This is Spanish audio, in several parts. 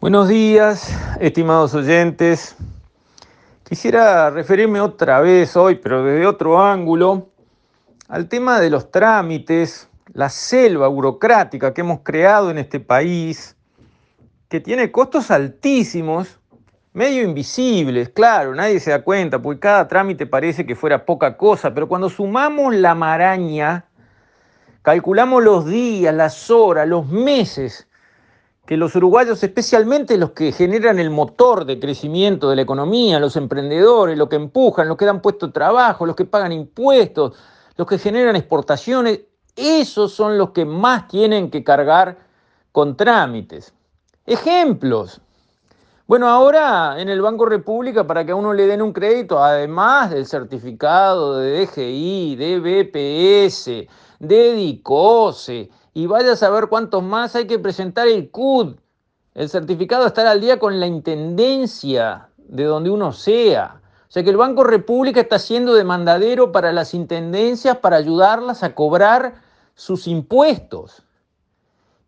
Buenos días, estimados oyentes. Quisiera referirme otra vez hoy, pero desde otro ángulo, al tema de los trámites, la selva burocrática que hemos creado en este país, que tiene costos altísimos, medio invisibles, claro, nadie se da cuenta, porque cada trámite parece que fuera poca cosa, pero cuando sumamos la maraña, calculamos los días, las horas, los meses que los uruguayos, especialmente los que generan el motor de crecimiento de la economía, los emprendedores, los que empujan, los que dan puesto trabajo, los que pagan impuestos, los que generan exportaciones, esos son los que más tienen que cargar con trámites. Ejemplos. Bueno, ahora en el Banco República, para que a uno le den un crédito, además del certificado de DGI, de BPS, de DICOSE, y vaya a saber cuántos más hay que presentar el CUD, el certificado estar al día con la intendencia de donde uno sea. O sea que el Banco República está siendo demandadero para las intendencias para ayudarlas a cobrar sus impuestos.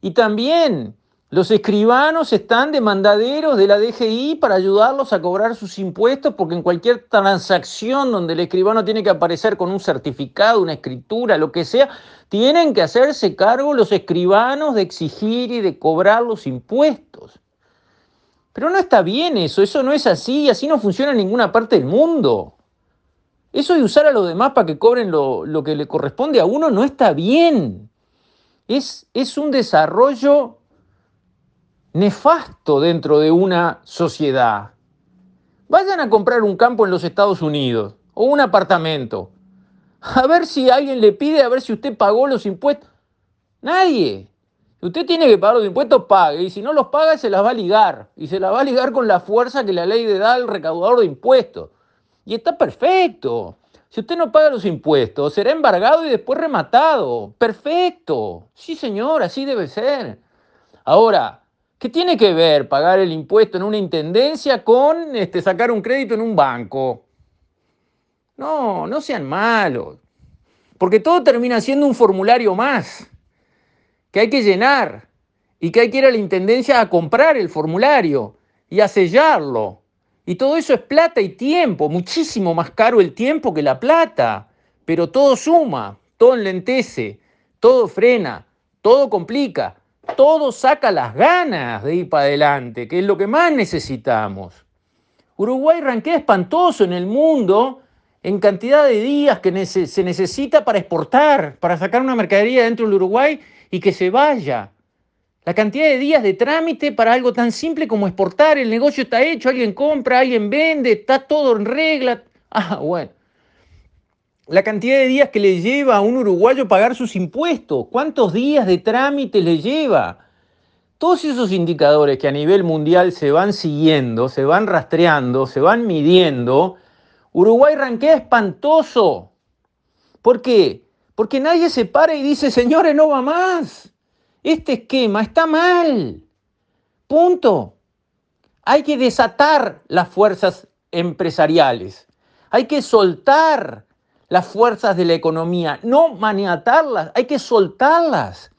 Y también los escribanos están demandaderos de la DGI para ayudarlos a cobrar sus impuestos porque en cualquier transacción donde el escribano tiene que aparecer con un certificado, una escritura, lo que sea, tienen que hacerse cargo los escribanos de exigir y de cobrar los impuestos. Pero no está bien eso, eso no es así, así no funciona en ninguna parte del mundo. Eso de usar a los demás para que cobren lo, que le corresponde a uno no está bien. Es, es un desarrollo nefasto dentro de una sociedad. Vayan a comprar un campo en los Estados Unidos o un apartamento. A ver si alguien le pide, a ver si usted pagó los impuestos. Nadie. Usted tiene que pagar los impuestos, pague. Y si no los paga, se las va a ligar. Y se las va a ligar con la fuerza que la ley le da al recaudador de impuestos. Y está perfecto. Si usted no paga los impuestos, será embargado y después rematado. Perfecto. Sí, señor, así debe ser. Ahora, ¿Qué tiene que ver pagar el impuesto en una intendencia con este, sacar un crédito en un banco? No, no sean malos. Porque todo termina siendo un formulario más que hay que llenar y que hay que ir a la intendencia a comprar el formulario y a sellarlo. Y todo eso es plata y tiempo, muchísimo más caro el tiempo que la plata. Pero todo suma, todo enlentece, todo frena, todo complica todo saca las ganas de ir para adelante, que es lo que más necesitamos. Uruguay ranquea espantoso en el mundo en cantidad de días que se necesita para exportar, para sacar una mercadería dentro del Uruguay y que se vaya. La cantidad de días de trámite para algo tan simple como exportar, el negocio está hecho, alguien compra, alguien vende, está todo en regla. Ah, bueno la cantidad de días que le lleva a un uruguayo pagar sus impuestos, cuántos días de trámite le lleva. Todos esos indicadores que a nivel mundial se van siguiendo, se van rastreando, se van midiendo, Uruguay ranquea espantoso. ¿Por qué? Porque nadie se para y dice, señores, no va más. Este esquema está mal. Punto. Hay que desatar las fuerzas empresariales. Hay que soltar las fuerzas de la economía, no maniatarlas, hay que soltarlas.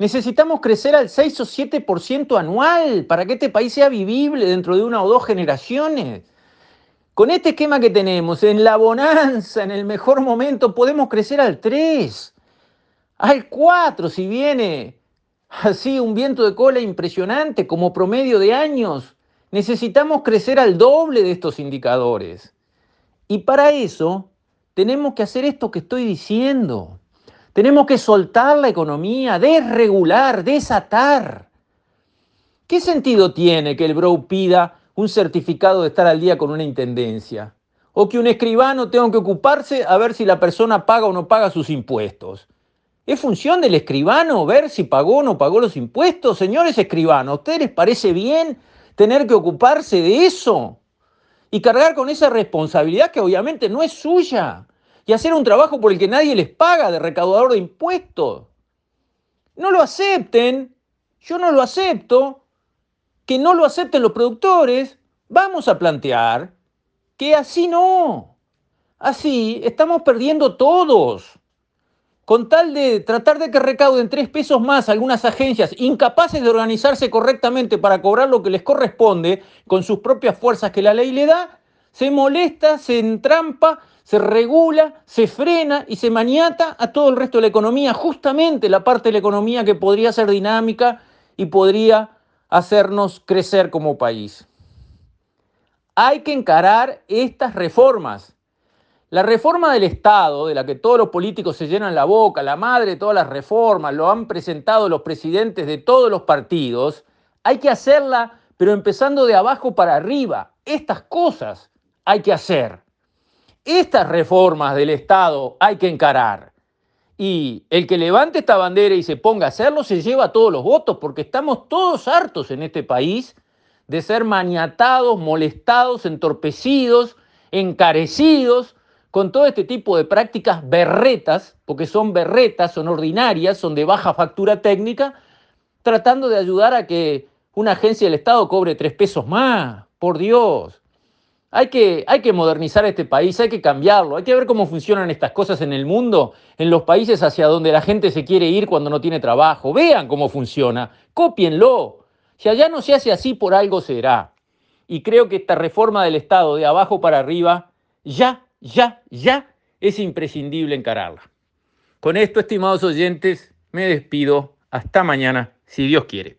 Necesitamos crecer al 6 o 7% anual para que este país sea vivible dentro de una o dos generaciones. Con este esquema que tenemos, en la bonanza, en el mejor momento, podemos crecer al 3, al 4, si viene así un viento de cola impresionante como promedio de años. Necesitamos crecer al doble de estos indicadores. Y para eso tenemos que hacer esto que estoy diciendo. Tenemos que soltar la economía, desregular, desatar. ¿Qué sentido tiene que el Bro pida un certificado de estar al día con una intendencia? O que un escribano tenga que ocuparse a ver si la persona paga o no paga sus impuestos. ¿Es función del escribano ver si pagó o no pagó los impuestos? Señores escribanos, ¿a ustedes les parece bien tener que ocuparse de eso? y cargar con esa responsabilidad que obviamente no es suya y hacer un trabajo por el que nadie les paga de recaudador de impuestos. No lo acepten, yo no lo acepto, que no lo acepten los productores, vamos a plantear que así no, así estamos perdiendo todos. con tal de tratar de que recauden tres pesos más algunas agencias incapaces de organizarse correctamente para cobrar lo que les corresponde con sus propias fuerzas que la ley le da, se molesta, se entrampa, se regula, se frena y se maniata a todo el resto de la economía, justamente la parte de la economía que podría ser dinámica y podría hacernos crecer como país. Hay que encarar estas reformas la reforma del Estado, de la que todos los políticos se llenan la boca, la madre de todas las reformas, lo han presentado los presidentes de todos los partidos, hay que hacerla, pero empezando de abajo para arriba. Estas cosas hay que hacer. Estas reformas del Estado hay que encarar. Y el que levante esta bandera y se ponga a hacerlo se lleva todos los votos, porque estamos todos hartos en este país de ser maniatados, molestados, entorpecidos, encarecidos con todo este tipo de prácticas berretas, porque son berretas, son ordinarias, son de baja factura técnica, tratando de ayudar a que una agencia del Estado cobre tres pesos más, por Dios. Hay que, hay que modernizar este país, hay que cambiarlo, hay que ver cómo funcionan estas cosas en el mundo, en los países hacia donde la gente se quiere ir cuando no tiene trabajo. Vean cómo funciona, cópienlo. Si allá no se hace así, por algo será. Y creo que esta reforma del Estado de abajo para arriba ya ya, ya es imprescindible encararla. Con esto, estimados oyentes, me despido. Hasta mañana, si Dios quiere.